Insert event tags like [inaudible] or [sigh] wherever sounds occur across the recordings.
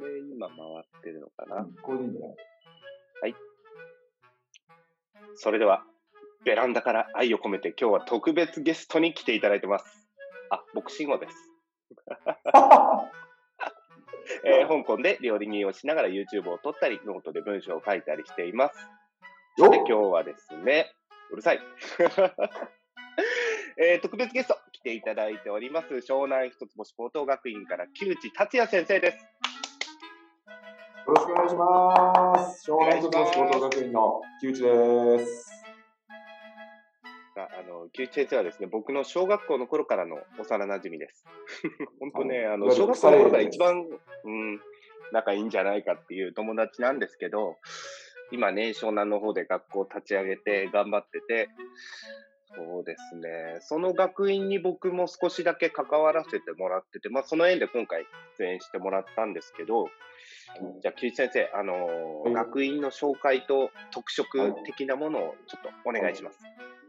これ今回ってるのかな、これでいいんじゃない？はい。それでは、ベランダから愛を込めて今日は特別ゲストに来ていただいてます。あ、僕、慎吾です。[laughs] えー香港で料理人をしながら YouTube を撮ったり、ノートで文章を書いたりしています。で今日はですね、うるさい。[laughs] えー特別ゲスト来ていただいております、湘南一つ星高等学院から木内達也先生です。よろしくお願いします。湘南一つ星高等学院の木内です。あの木内先生はですね、僕の小学校の頃からの幼馴染です。本当ね、あの小学校の頃から一番、うん、仲いいんじゃないかっていう友達なんですけど、今ね、湘南の方で学校立ち上げて頑張ってて、そうですね、その学院に僕も少しだけ関わらせてもらってて、まあ、その縁で今回出演してもらったんですけど、じゃあ、木内先生、あのーはい学院の紹介と特色的なものをちょっとお願いします。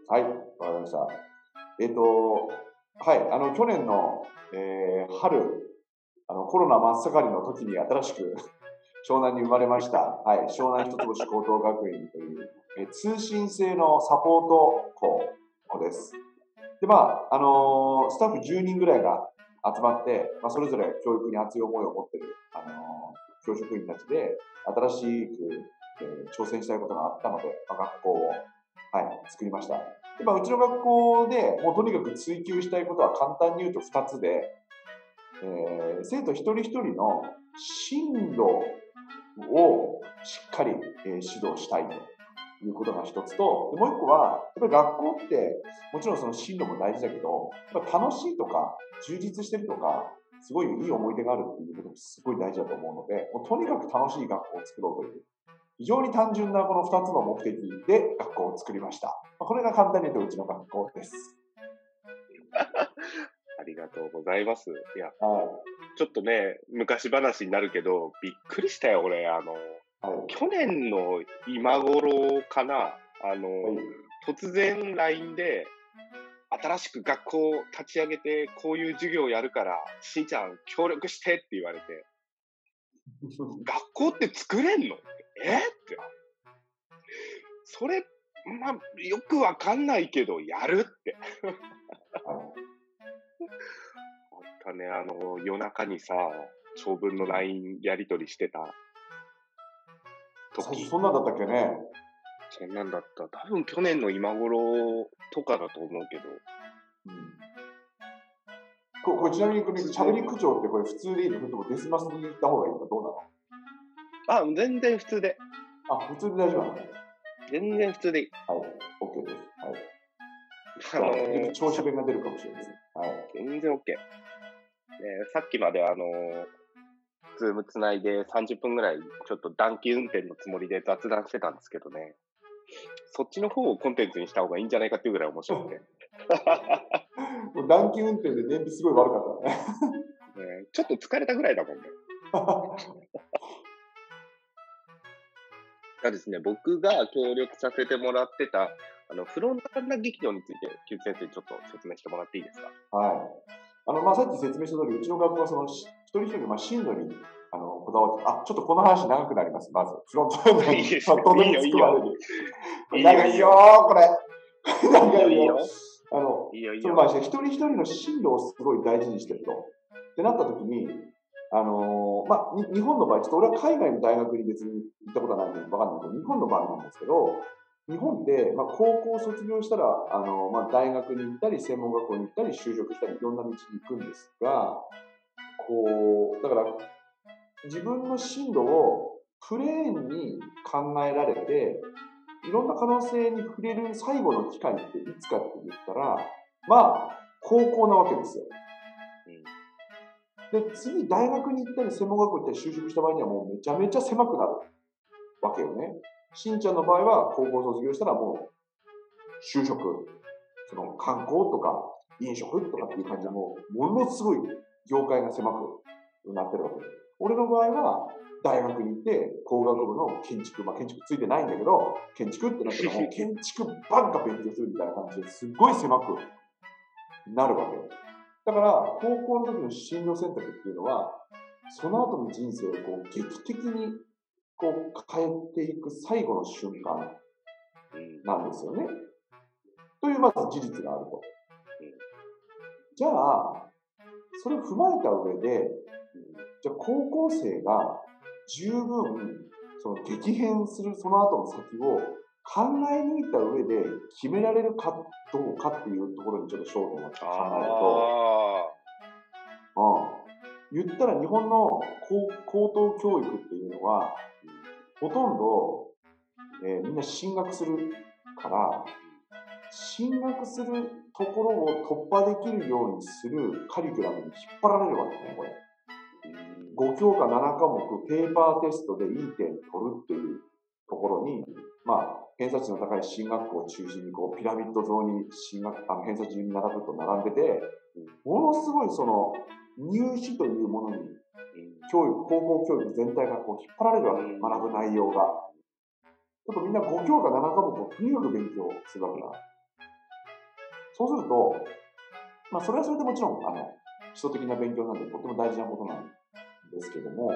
はい、わかりました。えっ、と、はい、あの、去年の、えー春、あの、コロナ真っ盛りの時に新しく [laughs] 湘南に生まれました、はい、湘南一つ星高等学院という、えー通信制のサポート校です。で、まあ、あのースタッフ10人ぐらいが集まって、まあ、それぞれ教育に熱い思いを持ってる、あのー教職員たちで、新しく、えー挑戦したいことがあったので、まあ、学校を、はい、作りました。でまあ、うちの学校でもうとにかく追求したいことは簡単に言うと2つで、えー生徒一人一人の進路をしっかり、え指導したいということが一つと、でもう一個は、やっぱり学校って、もちろんその進路も大事だけど、やっぱ楽しいとか、充実してるとか、すごいいい思い出があるっていうこともすごい大事だと思うので、もうとにかく楽しい学校を作ろうという、非常に単純なこの2つの目的で学校を作りました。まあこれが簡単に言うとうちの学校です。[laughs] ありがとうございます。いや、はちょっとね、昔話になるけど、びっくりしたよ、俺。あの、い。はい。去年の今頃かな、あの、はい突然 LINE で、新しく学校を立ち上げて、こういう授業をやるから、しんちゃん協力してって言われて、[laughs] 学校って作れんの？え？って。それ、まあ、よくわかんないけど、やるって。あったね、あの、夜中にさ、長文の LINE やり取りしてた時。そそんなんだったっけね。そんなんだった。多分去年の今頃とかだと思うけど。うんここれちなみにこれ、しゃべり口調ってこれ普通でいいの？それともデスマスに行った方がいいのどうなの？あ、全然普通で。あ、普通で大丈夫なの？はい、全然普通でいい。OK です。あはい。のー調子弁が出るかもしれないですね。はい。全然 OK。ね、さっきまであのー、ズームつないで30分ぐらいちょっと短期運転のつもりで雑談してたんですけどね。そっちの方をコンテンツにした方がいいんじゃないかっていうぐらい面白くて。ね、もう暖気運転で燃費すごい悪かったね。ちょっと疲れたぐらいだもんね。[laughs] がですね、僕が協力させてもらってた、あの、フロントランナー劇場について、木内先生にちょっと説明してもらっていいですか？はい。あの、まあ、さっき説明した通り、うちの学校はその、し一人一人のまあ進路に、あの、こだわって、あ、ちょっとこの話長くなります、まず。[laughs] フロントエンドに、いいですよまあ、とどり着くまでに。いいよ長いよー、これ。長いよいいよ。あの、いいよ、いいそのまあ、よ。一人一人の進路をすごい大事にしてると。ってなった時に、あのーまあ、に日本の場合、ちょっと俺は海外の大学に別に行ったことはないので分かんないけど、日本の場合なんですけど、日本って、まあ、高校を卒業したら、あのまあ、大学に行ったり、専門学校に行ったり、就職したり、いろんな道に行くんですが、こう、だから、自分の進路をプレーンに考えられて、いろんな可能性に触れる最後の機会っていつかって言ったら、まあ、高校なわけですよ。で、次、大学に行ったり、専門学校行ったり、就職した場合にはもうめちゃめちゃ狭くなるわけよね。しんちゃんの場合は、高校卒業したらもう、就職、その観光とか飲食とかっていう感じで、もう、ものすごい業界が狭くなってるわけ。俺の場合は、大学に行って、工学部の建築、まあ建築ついてないんだけど、建築ってなったらもう [laughs] 建築ばっか勉強するみたいな感じですっごい狭くなるわけよ。だから、高校の時の進路選択っていうのは、その後の人生をこう劇的にこう変えていく最後の瞬間うん。なんですよね。というまず事実があると。じゃあ、それを踏まえた上で、じゃあ高校生が十分その激変するその後の先を考え抜いた上で決められるかどうかっていうところにちょっと焦点を考えると、あうん、言ったら日本の高高等教育っていうのは、ほとんど、えーみんな進学するから、進学するところを突破できるようにするカリキュラムに引っ張られるわけね、これ。5教科7科目、ペーパーテストでいい点取るっていうところに、まあ、偏差値の高い進学校を中心にこうピラミッド状に進学あの偏差値に並ぶと並んでて、ものすごいその入試というものに教育、高校教育全体がこう引っ張られるわけ、学ぶ内容が。ちょっとみんな5教科7科目をとにかく勉強するわけだ。そうすると、まあそれはそれでもちろん、あの、基礎的な勉強なんでとても大事なことなんですけども、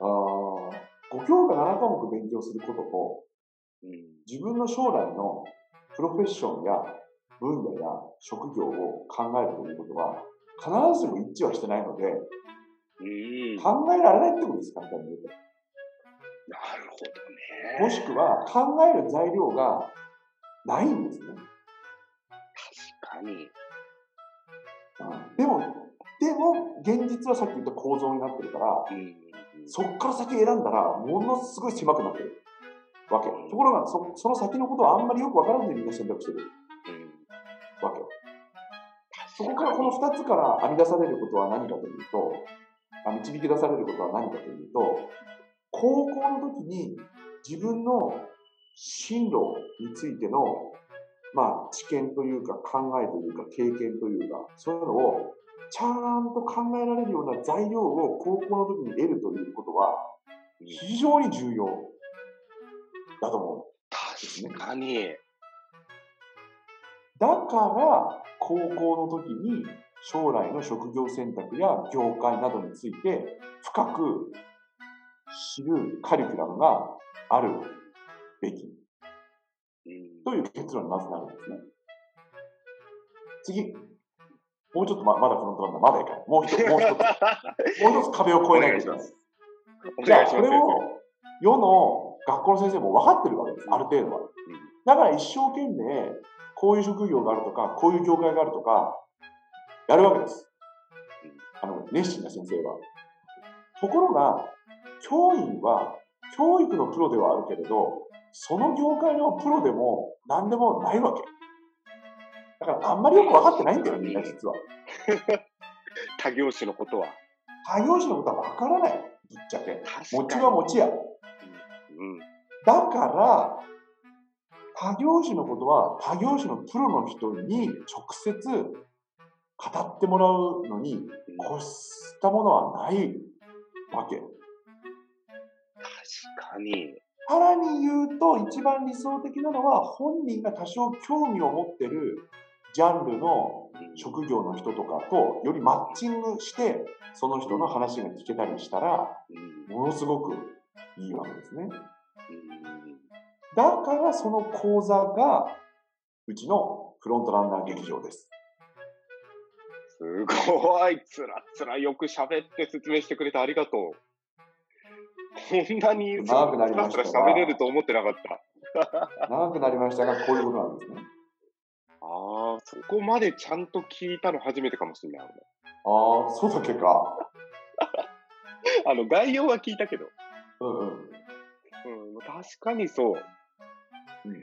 あー5教科7科目勉強することと、うん自分の将来のプロフェッションや分野や職業を考えるということは、必ずしも一致はしてないので、うん。なる考えられないってことです、簡単に言うと。ほどね。もしくは考える材料がないんですね。確かに。でも、でも、現実はさっき言った構造になってるから、うん。そっから先選んだら、ものすごい狭くなってる。わけ。ところがそ、その先のことはあんまりよくわからずにみんな選択してる。うん。わけ。そこからこの2つから編み出されることは何かというと、あ導き出されることは何かというと、高校の時に自分の進路についての、まあ、知見というか考えというか経験というか、そういうのをちゃんと考えられるような材料を高校の時に得るということは非常に重要だと思う。確かに。だから、高校の時に将来の職業選択や業界などについて深く知るカリキュラムがあるべきうんという結論にまずなるんですね。次。もうちょっとままだフロントランナー、まだいかない。もう一つ、もう一つ、[laughs] もう一つ壁を越えないといけない。おじゃあ。それを世の学校の先生も分かってるわけです、ある程度は。だから一生懸命、こういう職業があるとか、こういう業界があるとか、やるわけです。あの、熱心な先生は。ところが、教員は、教育のプロではあるけれど、その業界のプロでも何でもないわけ。だから、あんまりよく分かってないんだよ、みんな実は。[laughs] 他業種のことは。他業種のことは分からない。ぶっちゃけ。確餅は餅や。うん。だから、他業種のことは他業種のプロの人に直接語ってもらうのにうん越したものはないわけ。確かに。さらに言うと、一番理想的なのは、本人が多少興味を持ってるジャンルのうん職業の人とかとよりマッチングして、その人の話が聞けたりしたら、うんものすごくいいわけですね。うんだからその講座がうちのフロントランナー劇場です。すごい。つらつらよく喋って説明してくれてありがとう。こんなに長くなりましたが喋れると思ってなかった。長くなりましたが、こういうことなんですね。ああ、そこまでちゃんと聞いたの初めてかもしれない。ああ、そうだっけか。俺 [laughs] あの、概要は聞いたけど。うんうん。うん、確かにそう。うん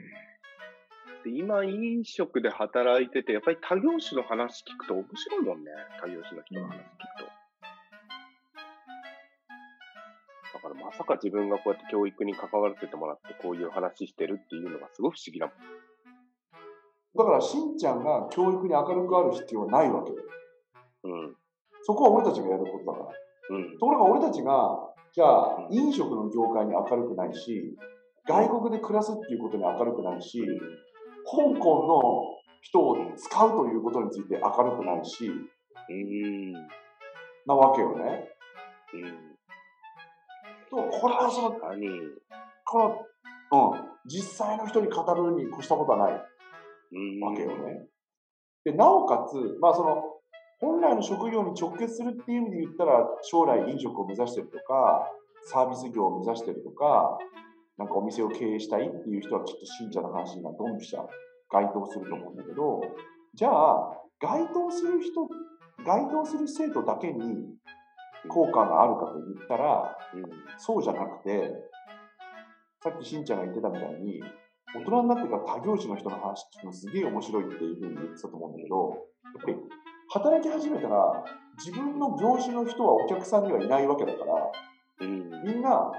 で今、飲食で働いてて、やっぱり他業種の話聞くと面白いもんね。他業種の人の話聞くと。だからまさか自分がこうやって教育に関わらせてもらって、こういう話してるっていうのがすごい不思議だもん。だから、しんちゃんが教育に明るくある必要はないわけ。うん。そこは俺たちがやることだから。うん。ところが俺たちが、じゃあ、飲食の業界に明るくないし、外国で暮らすっていうことに明るくないし、香港の人を使うということについて明るくないし、うん。なわけよね。うん。とこれはその。この、うん、実際の人に語るに越したことはないうん。わけよね。で、なおかつ、まあその、本来の職業に直結するっていう意味で言ったら、将来飲食を目指してるとか、サービス業を目指してるとか、なんかお店を経営したいっていう人はきっと信者の話にはドンピシャ該当すると思うんだけど、じゃあ、該当する人、該当する生徒だけに効果があるかと言ったら、うん。そうじゃなくて、さっきしんちゃんが言ってたみたいに、大人になってから他業種の人の話聞くのすげえ面白いっていうふうに言ってたと思うんだけど、やっぱり働き始めたら、自分の業種の人はお客さんにはいないわけだから、うん。みんな、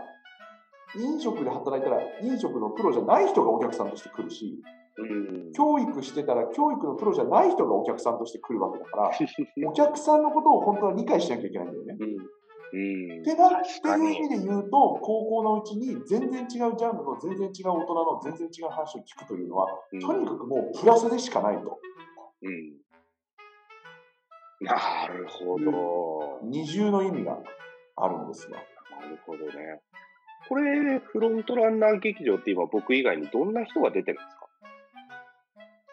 飲食で働いたら、飲食のプロじゃない人がお客さんとして来るし、うん。教育してたら、教育のプロじゃない人がお客さんとして来るわけだから、[laughs] お客さんのことを本当は理解しなきゃいけないんだよね。うん。うん。っていう意味で言うと、高校のうちに全然違うジャンルの全然違う大人の全然違う話を聞くというのは、うんとにかくもうプラスでしかないと。うん。なるほど。二重の意味があるんですよ。なるほどね。これ、フロントランナー劇場って今僕以外にどんな人が出てるんですか？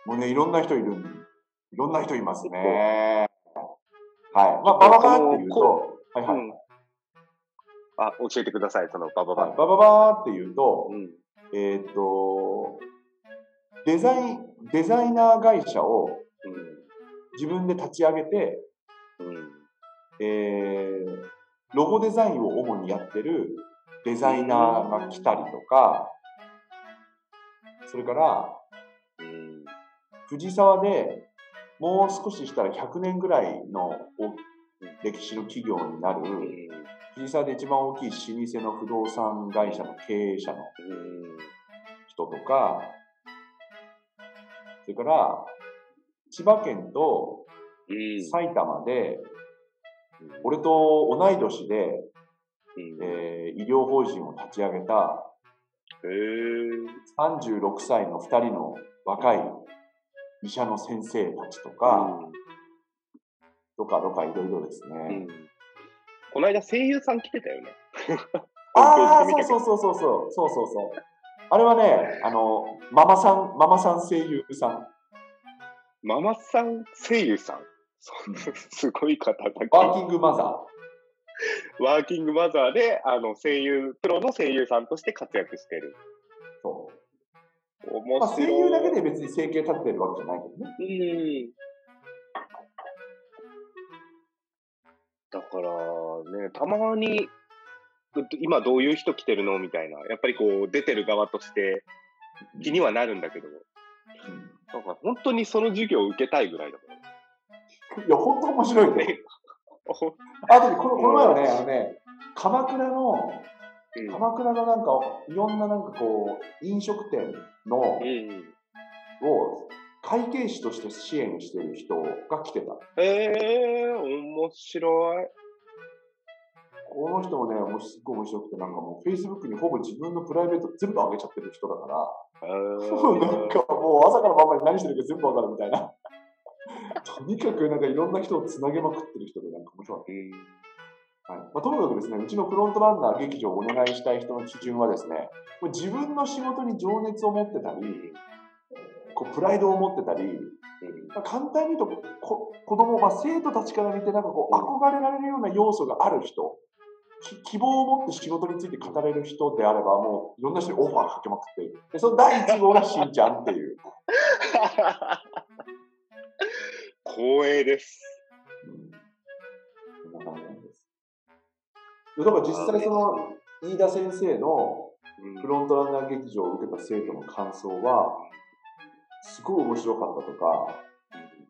もうね、いろんな人いるんいろんな人いますね。はい。まあ、ババっていうと、はいはい。うんあ、教えてください、そのバババはいバババーっていうと、うん。えっ、と、デザイン、デザイナー会社を自分で立ち上げて、うん。うん。えーロゴデザインを主にやってるデザイナーが来たりとか、それからうん。藤沢でもう少ししたら100年ぐらいのお歴史の企業になる、藤沢で一番大きい老舗の不動産会社の経営者のうん。人とか、それから千葉県とうん。埼玉で、俺と同い年で、うん。えー医療法人を立ち上げたへー36歳の2人の若い医者の先生たちとか、とかとかいろいろですね。ん。この間声優さん来てたよね。[laughs] ああ、そうそうそうそうそう、そうそうそう。あれはね、あの、ママさん、ママさん声優さん、ママさん声優さん？すごい方だワーキングマザワーキングマザーで、あの、声優、プロの声優さんとして活躍してる。ー。そう。面まあ、声白い。優だけで別に生計立ててるわけじゃないけどね。うん。だからね、たまに、今どういう人来てるの？みたいな、やっぱりこう、出てる側として気にはなるんだけど、うんだから本当にその授業を受けたいぐらいだもんいや、本当面白いね。ね。[laughs] あとね、このこの前はね、あのね、鎌倉の、うん鎌倉のなんか、いろんななんかこう、飲食店の、をうん。会計士として支援してる人が来てた。えー、面白い。この人もね、もうすっごい面白くて、なんかもう Facebook にほぼ自分のプライベート全部上げちゃってる人だから、え [laughs] なんかもう朝から晩まで何してるか全部わかるみたいな。[laughs] とにかくなんかいろんな人をつなげまくってる人でなんか面白かった。うんはいまあ、とにかくですね、うちのフロントランナー劇場をお願いしたい人の基準はですね、自分の仕事に情熱を持ってたり、こうプライドを持ってたり、まあ、簡単に言うとこ子供、まあ、生徒たちから見てなんかこう憧れられるような要素がある人、き希望を持って仕事について語れる人であれば、もういろんな人にオファーかけまくって。でその第1号がしんちゃんっていう。[laughs] 光栄です。うん、こんな感じなんです。でだから実際その飯田先生のうんフロントランナー劇場を受けた生徒の感想は、すごい面白かったとか、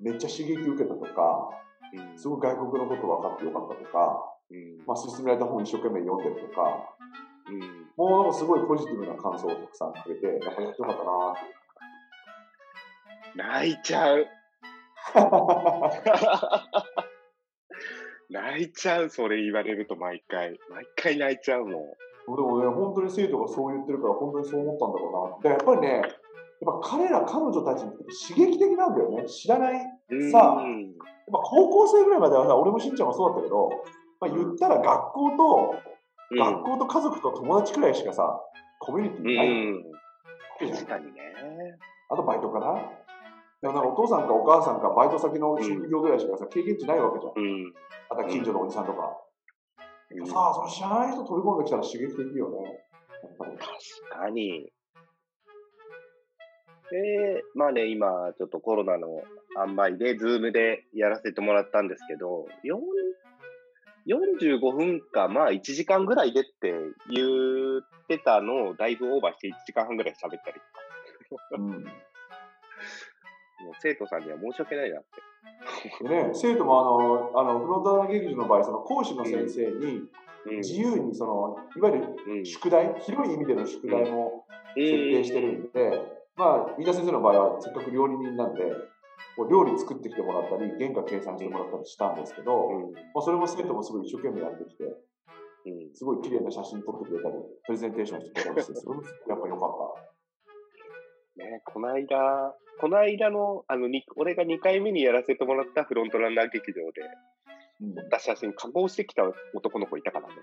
めっちゃ刺激受けたとか、うんすごい外国のこと分かってよかったとか、うんまあ、勧められた本一生懸命読んでるとか、うんもうなんかすごいポジティブな感想をたくさんくれて、やっぱりやってよかったなって泣いちゃう。[laughs] 泣いちゃう、それ言われると毎回。毎回泣いちゃうもん。でもね、本当に生徒がそう言ってるから、本当にそう思ったんだろうな。でやっぱりね、やっぱ彼ら、彼女たちって刺激的なんだよね。知らない。さあっぱ高校生ぐらいまではさ、俺もしんちゃんもそうだったけど、まあ、言ったら学校と、うん学校と家族と友達くらいしかさ、コミュニティないん。確かにね。あとバイトかなでもなんかお父さんかお母さんかバイト先の職業ぐらいしかさ、経験値ないわけじゃん。うん。あとは近所のおじさんとか。うんさあ、その知らない人飛び込んできたら刺激的よね。確かに。で、まあね、今、ちょっとコロナの塩梅で、 Zoom でやらせてもらったんですけど、よん45分か、まあ1時間ぐらいでって言ってたのをだいぶオーバーして1時間半ぐらい喋ったりとか、うん、もう生徒さんには申し訳ないなって。でね、生徒もあの、あの、フロントラン劇場の場合、その講師の先生にうん。自由にその、いわゆるうん。宿題、広い意味での宿題もうん。設定してるんで、まあ、飯田先生の場合はせっかく料理人なんで、こう料理作ってきてもらったり、原価計算してもらったりしたんですけど、うんまあ、それも生徒もすごい一生懸命やってきて、うんすごい綺麗な写真撮ってくれたり、プレゼンテーションしてくれたりして、それもやっぱ良かっね、この間、この間の、あの、に俺が2回目にやらせたもらったフロントランナー劇場で、た。うん、撮った写真、加工してきた男の子いたからね。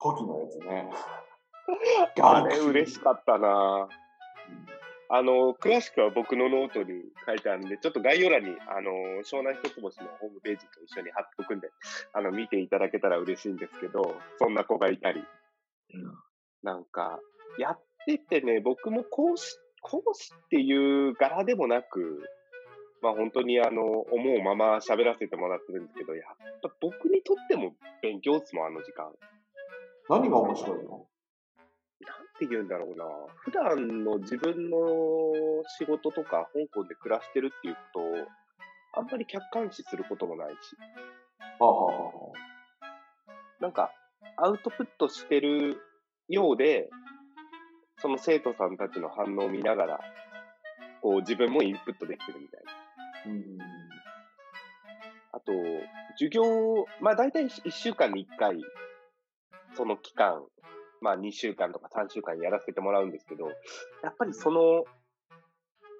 古希のやつね。[laughs] あれ、嬉しかったなあの、詳しくは僕のノートに書いてあるんで、ちょっと概要欄に、あの、湘南一つ星のホームページと一緒に貼っておくんで、あの、見ていただけたら嬉しいんですけど、そんな子がいたり。なんか、やっててね、僕も講師、講師っていう柄でもなく、まあ本当にあの、思うまま喋らせてもらってるんですけど、やっぱ僕にとっても勉強っすもん、あの時間。何が面白いの？て言うんだろうな。普段の自分の仕事とか、香港で暮らしてるっていうことを、あんまり客観視することもないし、はあ、はあはなんか、アウトプットしてるようで、その生徒さんたちの反応を見ながら、こう自分もインプットできてるみたいな。あ、うんあと、授業、まあ大体1週間に1回、その期間、まあ2週間とか3週間やらせてもらうんですけど、やっぱりその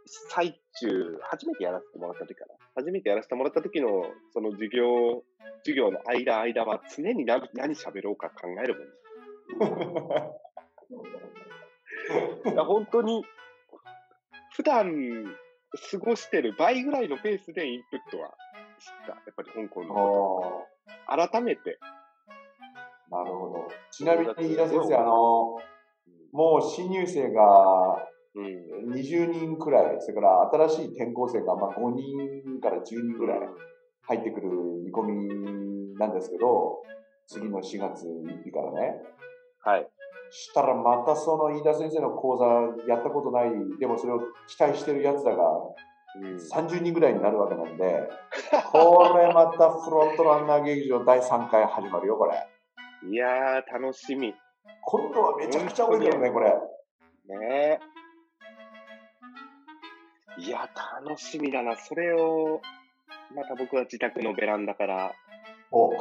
最中、初めてやらせてもらった時かな。初めてやらせてもらった時のその授業、授業の間、間は常に何何喋ろうか考えるもん。[laughs] いや本当に、普段過ごしてる倍ぐらいのペースでインプットはした。やっぱり香港のこあと。改めて。あ、なるほど。ちなみに飯田先生、あの、もう新入生がうん。20人くらい、それから新しい転校生がまあ5人から10人くらい入ってくる見込みなんですけど、次の4月1日からね。はい。したらまたその飯田先生の講座やったことない、でもそれを期待してるやつらがうん30人ぐらいになるわけなんで、これまたフロントランナー劇場第3回始まるよ、これ。いやー、楽しみ。今度はめちゃくちゃ多いけどね、これ。ねえ。いや、楽しみだな。それを、また僕は自宅のベランダから。お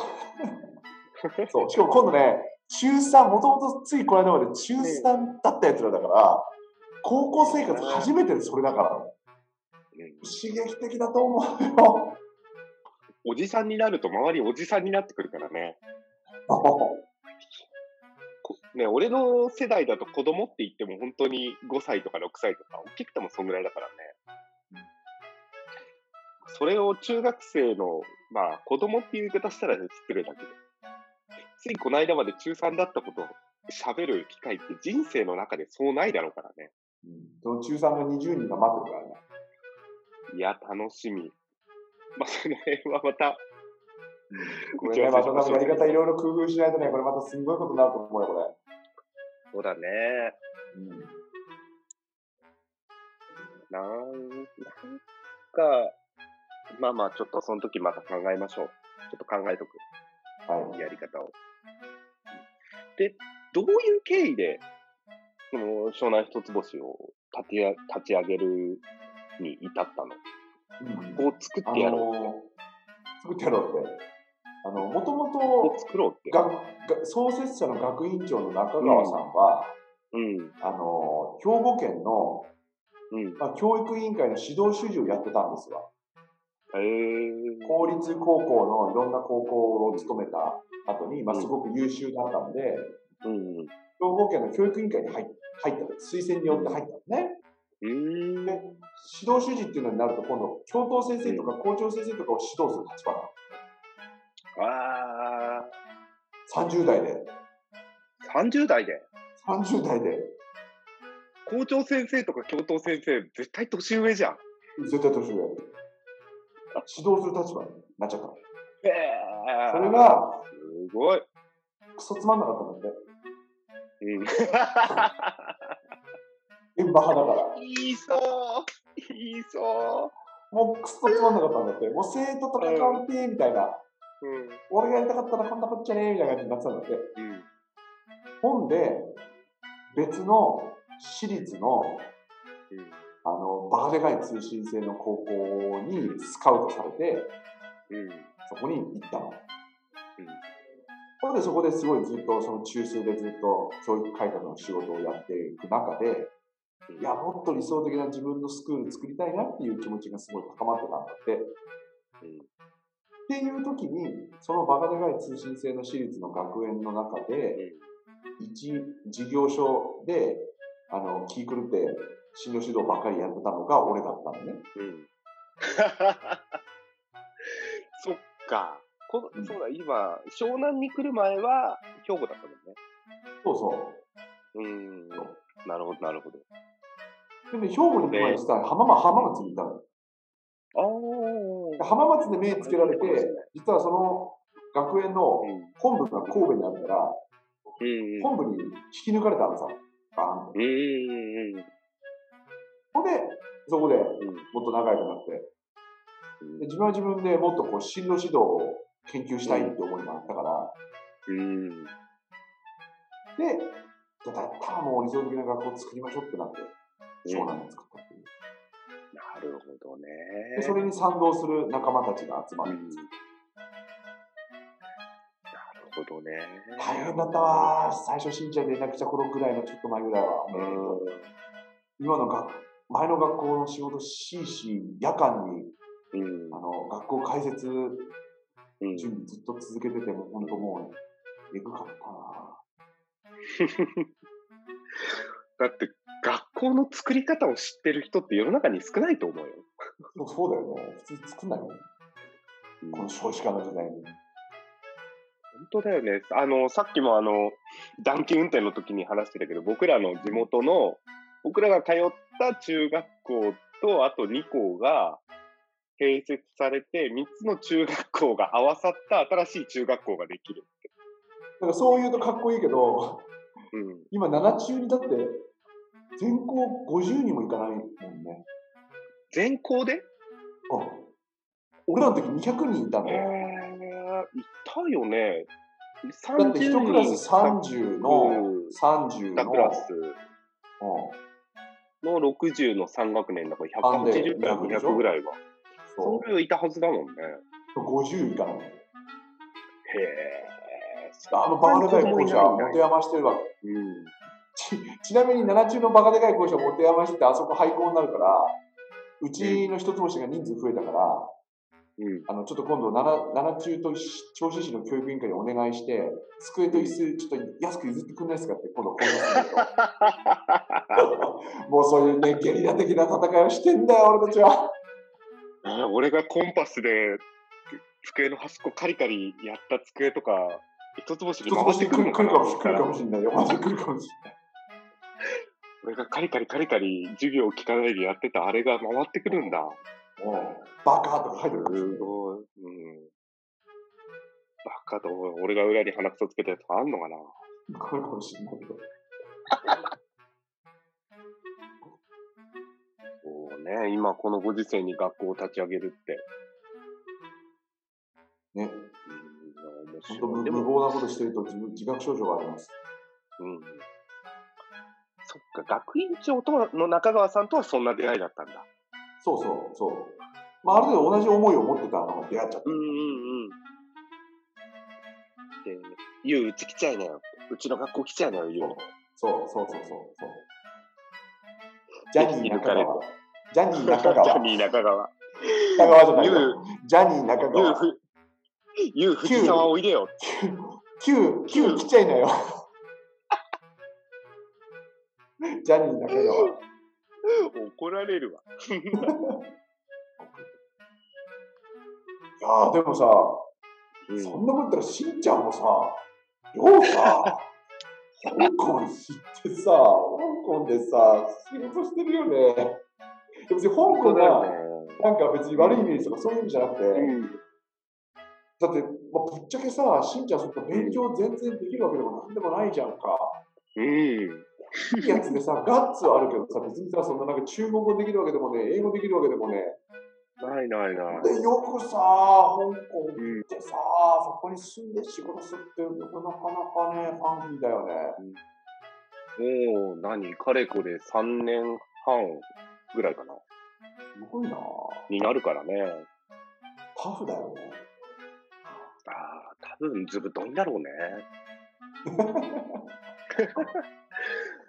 そうしかも今度ね、中3、もともとついこの間まで中3だったやつらだから、高校生活初めてでそれだから、うん刺激的だと思うよ。おじさんになると周りおじさんになってくるからね。こ [laughs] ね、俺の世代だと子供って言っても本当に5歳とか6歳とか、大きくてもそんぐらいだからね。それを中学生の、まあ子供っていう言い方したら失礼だけど、ついこの間まで中3だったことを喋る機会って人生の中でそうないだろうからね。うんその中3の20人が待ってるからね。いや、楽しみ。まあ、その辺はまた、[laughs] これね、また多分やり方いろいろ工夫しないとね、これまたすごいことになると思うよ、これ。そうだね。うんなん、なんか、まあまあ、ちょっとその時また考えましょう。ちょっと考えとく。はい。やり方を。で、どういう経緯で、その湘南一つ星を立てや立ち上げるに至ったの？うんこう作ってやろうって。あの作ってやろうって。あの、もともことう作ろうって。創設者の学院長の中川さんは、うん。あの、兵庫県の、うん。まあ、教育委員会の指導主事をやってたんですよ。へえ。公立高校のいろんな高校を務めた後に、まあ、すごく優秀だったんで、うん。兵庫県の教育委員会に入っ入ったの推薦によって入ったのね。うん。で指導主事っていうのになると、今度、教頭先生とか校長先生とかを指導する立場なの。ああ、30代で。30代で？30代で。校長先生とか教頭先生、絶対年上じゃん。絶対年上。指導する立場になっちゃったの。へえ。それが、すごい。クソつまんなかったんだって。うん。[laughs] 現場派だから。言いそう。言いそもうクソつまんなかったんだって。もう生徒と関わって、みたいな。俺がやりたかったらこんなこっちゃねえみたいな感じになってたんだって。うん。ほんで、別の私立のうん。あのバカでかい通信制の高校にスカウトされて、うん。そこに行ったの。うんでそこですごいずっとその中枢でずっと教育改革の仕事をやっていく中で、いや、もっと理想的な自分のスクール作りたいなっていう気持ちがすごい高まってたんだって。うんっていう時に、そのバカでかい通信制の私立の学園の中で、一事業所で、あの、気狂って進路指導ばっかりやってたのが俺だったのね。うん。[laughs] そっか。こうんそうだ、今、湘南に来る前は兵庫だったもんね。そうそう。うん。なるほど、なるほど。でね、兵庫に行く前に実は浜松浜松にいたの。浜松で目つけられて、実はその学園の本部が神戸にあるから、うん。本部に引き抜かれたのさ。バーンと。ほんで、そこでうん。もっと仲良くなって、で自分は自分でもっとこう進路指導を研究したいって思いがあったから、うん。で、だったらもう理想的な学校を作りましょうってなって、湘南に作ったるほどね。で、それに賛同する仲間たちが集まる。うんなるほどね。大変だったわー。最初、しんちゃん連絡した頃ぐらいのちょっと前ぐらいは。う今の学前の学校の仕事しいし、夜間にん。うんあの学校開設うん。準備ずっと続けてても、本当もう、えぐかったなだって、学校の作り方を知ってる人って世の中に少ないと思うよ。そうだよね。普通作んないもん。この少子化の時代に。本当だよね。あの、さっきもあの、暖気運転の時に話してたけど、僕らの地元の、僕らが通った中学校と、あと2校が併設されて、3つの中学校が合わさった新しい中学校ができる。だからそう言うとかっこいいけど、うん。今7中にだって、全校50人もいかないもんね。全校で？あ俺らの時200人いたんよ。ー、いたよね。だって1クラス30の、30の、クラスうんの60の3学年だからなんで180から200でしょ200ぐらいは。そそんぐらいはいたはずだもんね。う。50いかない。へえ。あのバカでかい校舎持て余してるわけ。うん。ち [laughs] ちなみに7中のバカでかい校舎持て余しててあそこ廃校になるから、うちの一つ星が人数増えたから、うん。あのちょっと今度 7, 7中と銚子市の教育委員会にお願いして、机と椅子ちょっと安く譲ってくんないですかって今度交渉すると。[laughs] もうそういうね、ゲリラ的な戦いをしてんだよ、俺たちは。あ俺がコンパスで机の端っこカリカリやった机とか、一つ星に一つ回してくるのかな来るかもし来るかもしれないよ。来るかもしれ [laughs] ない。俺がカリカリカリカリ授業を聞かないでやってたあれが回ってくるんだ。もうバカとか書いてる。すごい。うん。バカと、俺が裏に鼻くそつけたやつあんのかな来るかもしれないけど。そうね、今このご時世に学校を立ち上げるって。ね、うん、面本当無謀なことしてると自分自覚症状があります。うん。そっか、学院長との中川さんとはそんな出会いだったんだ。そうそうそう。まあ、ある程度同じ思いを持ってたのが出会っちゃった。うんうんうん。で、ゆう、うち来ちゃいなよ。うちの学校来ちゃいなよ、ゆう。そうそうそうそうそう。ジャニー中川。ジャニー中ジャ川。ニー中川。中川じゃない。ジャニー中ゆう、ゆう、藤沢おいでよ。9、9来ちゃいなよ。ジャニーだけど。怒られるわ。[laughs] いやーでもさ、うんそんなこと言ったらしんちゃんもさ、ようさ、香港行ってさ、香港でさ、仕事してるよね。別に香港が、ね。なんか別に悪いイメージとかそういう意味じゃなくて、うん。だって、まあ、ぶっちゃけさ、しんちゃんそっか勉強全然できるわけでもなんでもないじゃんか。うん。いいやつでさ、ガッツはあるけどさ、別にさ、そんななんか中国語できるわけでもね、英語できるわけでもね、ないないない。でよくさ、香港うん。行ってさ、そこに住んで仕事するって、なかなかね、ファンキーだよね。もう、何かれこれ3年半ぐらいかな。すごいなになるからね。タフだよね。ああ、多分ずぶといんだろうね。[laughs]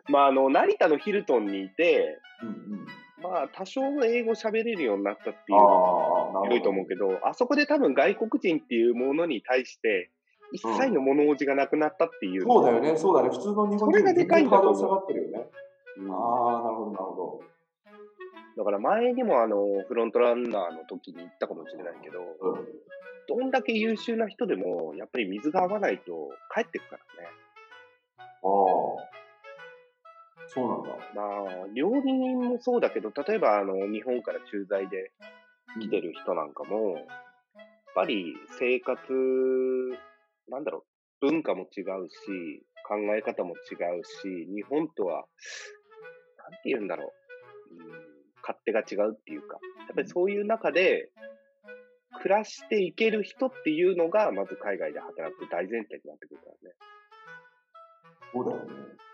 まあ、あの、成田のヒルトンにいて、うんうん。まあ、多少英語喋れるようになったっていうのは広いと思うけど、あそこで多分外国人っていうものに対して、一切の物おじがなくなったっていう。そうだよね、そうだね。普通の日本人それがでかいんだと思う下がってるよね。うんああ、なるほど、なるほだから前にもあの、フロントランナーの時に言ったかもしれないけど、ど。うん。どんだけ優秀な人でも、やっぱり水が合わないと帰ってくからね。ああ。そうなんだ。まあ、料理人もそうだけど、例えばあの、日本から駐在で来てる人なんかも、やっぱり生活、なんだろう、文化も違うし、考え方も違うし、日本とは、なんて言うんだろう、うん、勝手が違うっていうか、やっぱりそういう中で、暮らしていける人っていうのが、まず海外で働く大前提になってくるからね。そうだよね。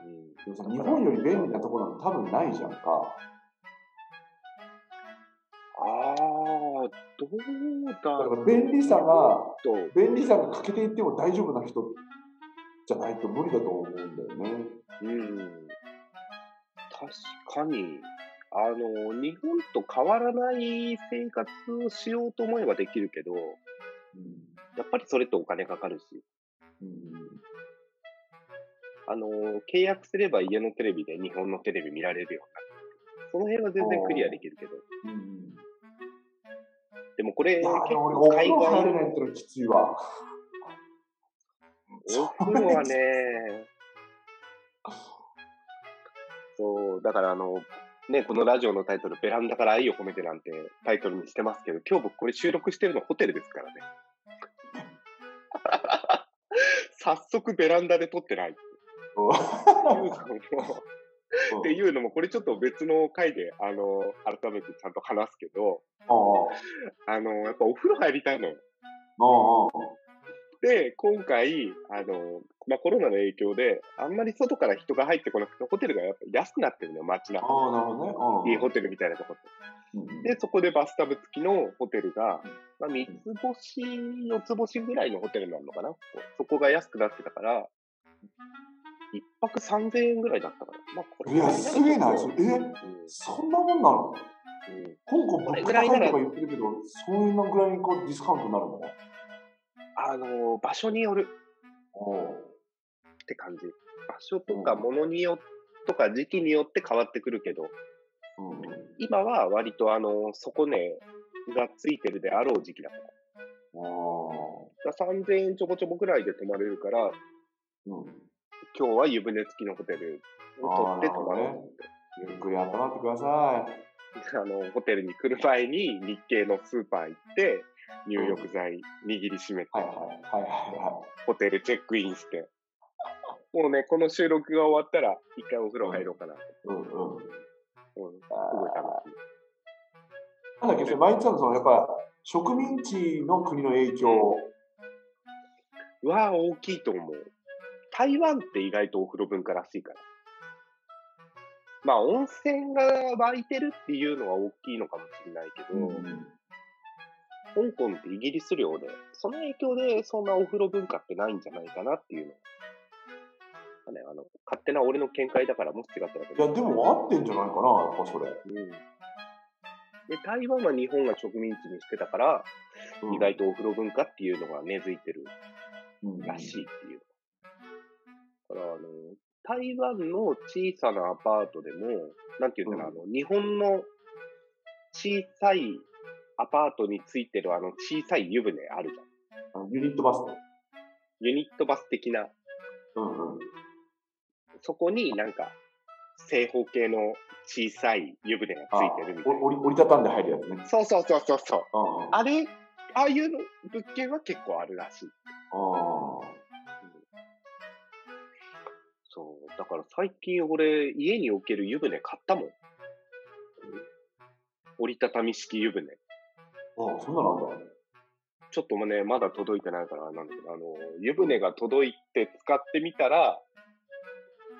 うんでもさ、日本より便利なところなんて多分ないじゃんか。ああ、どうだだかろう。ら便利さが、と、便利さが欠けていっても大丈夫な人じゃないと無理だと思うんだよね。うん。確かに、あの、日本と変わらない生活をしようと思えばできるけど、うん。やっぱりそれってお金かかるし、うん。あの、契約すれば家のテレビで日本のテレビ見られるようになる。その辺は全然クリアできるけど。うん。でもこれ、結構海呂入れ外ないってのはきついわ。お風呂はね、そう、だからあの、ね、このラジオのタイトル、ベランダから愛を込めてなんてタイトルにしてますけど、今日僕これ収録してるのホテルですからね。早速ベランダで撮ってないっていうのも、これちょっと別の回で、あの、改めてちゃんと話すけど、あの、やっぱお風呂入りたいのよ。で、今回、あの、まあ、コロナの影響で、あんまり外から人が入ってこなくて、ホテルがやっぱ安くなってるのよ、街中。ああ、なるほどね。いいホテルみたいなとこって。うんで、そこでバスタブ付きのホテルが、まあ、3つ星、4つ星ぐらいのホテルなのかなそこが安くなってたから、1泊3000円ぐらいだったから。まあ、これいやすげえなそれえ？うんそんなもんなの？うん香港物価高いとか言ってるけど、そういうのぐらいにこうディスカウントになるの？ね。あの、場所によるおって感じ。場所とか物によとか時期によって変わってくるけど、うん。今は割とあの、底値がついてるであろう時期だから。あだから3000円ちょぼちょぼぐらいで泊まれるから、うん。今日は湯船付きのホテルを取って泊まろう。と思って。ゆっくり温まってくださあの、ホテルに来る前に日系のスーパー行って、入浴剤握りしめて、ホテルチェックインして、もうね、この収録が終わったら、一回お風呂入ろうかな。うんうん。うん、すごいあ楽しい。ーなんだっけ、毎日のその、やっぱ、植民地の国の影響。は大きいと思う。台湾って意外とお風呂文化らしいから。まあ、温泉が湧いてるっていうのは大きいのかもしれないけど、香港ってイギリス領で、その影響でそんなお風呂文化ってないんじゃないかなっていうの。まあね、あの勝手な俺の見解だからもし違ったらいや、でも合ってんじゃないかな、やっぱそれ。うん。で、台湾は日本が植民地にしてたから、うん意外とお風呂文化っていうのが根付いてるうんらしいっていう。だから、あの、台湾の小さなアパートでも、なんていうんだろう、あの、日本の小さいアパートについてるあの小さい湯船あるじゃん。あのユニットバスね。ユニットバス的な、うんうん。そこになんか、正方形の小さい湯船がついてるみたいな。お折りたたんで入るやつね。そうそうそうそうそう。うんうん。ああれ、ああいうの物件は結構あるらしい。あそう。だから最近俺、家に置ける湯船買ったもん。折りたたみ式湯船。ああ、そんなのあんだ。ちょっともね、まだ届いてないからなんだけど、あの、湯船が届いて使ってみたら、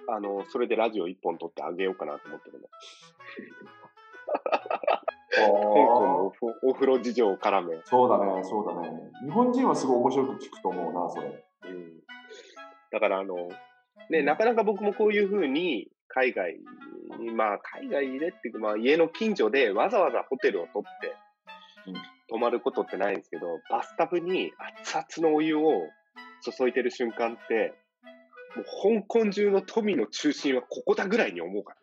あの、それでラジオ一本撮ってあげようかなと思ってるの。香港 [laughs] のお風呂事情を絡め。そうだね、そうだね。日本人はすごい面白く聞くと思うな、それ。うん。だからあの、ね、なかなか僕もこういうふうに海外に、まあ海外でっていうか、まあ家の近所でわざわざホテルを取ってうん泊まることってないんですけど、バスタブに熱々のお湯を注いでる瞬間って、もう香港中の富の中心はここだぐらいに思うから。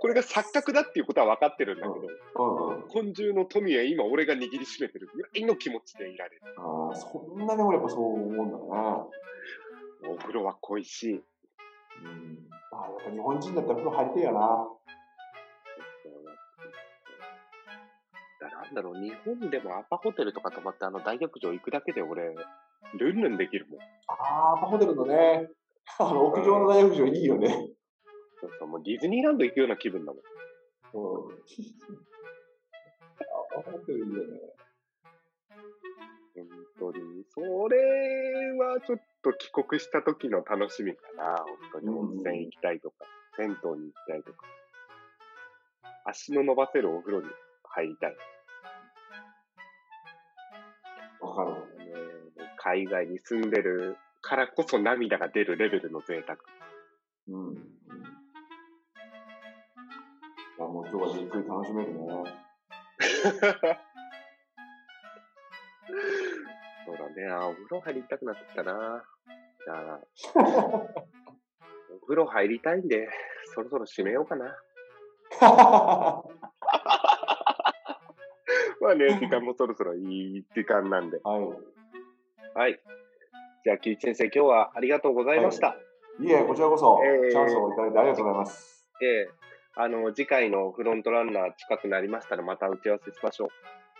これが錯覚だっていうことは分かってるんだけど、うんうん。香港中の富は今俺が握りしめてるぐらいの気持ちでいられる。ああ、そんなに俺やっぱそう思うんだね。お風呂は恋しい。うん。ああ、やっぱ日本人だったら風呂入りてえよな。だなんだろう、日本でもアパホテルとか泊まってあの大浴場行くだけで俺、ルンルンできるもん。ああ、アパホテルのね、あの屋上の大浴場いいよね。そうそうもうディズニーランド行くような気分だもん。うん。アパホテルいいよね。本当に。それはちょっと帰国した時の楽しみかな。本当に温泉行きたいとか、銭湯に行きたいとか。足の伸ばせるお風呂に入りたい。わかる。ね海外に住んでるからこそ涙が出るレベルの贅沢。うん。うん。いや、もう今日はじっくり楽しめるね。[laughs] そうだね。あ、お風呂入りたくなってきたな。じゃあ、[laughs] お風呂入りたいんで、そろそろ閉めようかな。[laughs] まあね、時間もそろそろいい時間なんで。はい。はい。じゃあ、木内先生、今日はありがとうございました。いえ、こちらこそ、えーチャンスをいただいてありがとうございます。ええあの、次回のフロントランナー近くなりましたら、また打ち合わせしましょ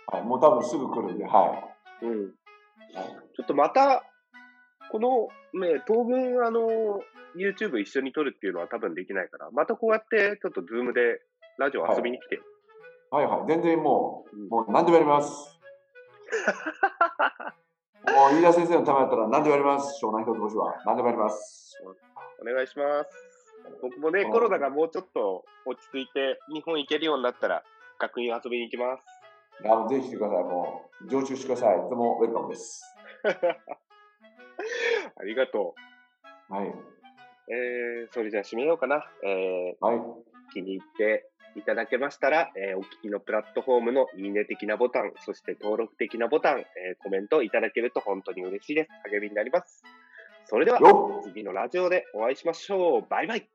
はい、もう多分すぐ来るんで、はう。うん。い。はいちょっとまた、この、ね、当分、あの、YouTube 一緒に撮るっていうのは多分できないから、またこうやって、ちょっとズームでラジオ遊びに来て。はいはい。全然もうんう、もう何でもやります。[laughs] もう飯田先生のためだったら何でもやります。湘南一つ星は。何でもやります。お願いします。僕もね、うんコロナがもうちょっと落ち着いて、日本行けるようになったら、学院遊びに行きます。いやもうぜひ来てください。もう、常駐してください。とてもウェルカムです。[laughs] ありがとはい。う。えー、それじゃあ締めようかな。えはい。ー、気に入っていただけましたら、えーお聞きのプラットフォームのいいね的なボタン、そして登録的なボタン、えーコメントいただけると本当に嬉しいです。励みになります。それでは、次のラジオでお会いしましょう。バイバイ。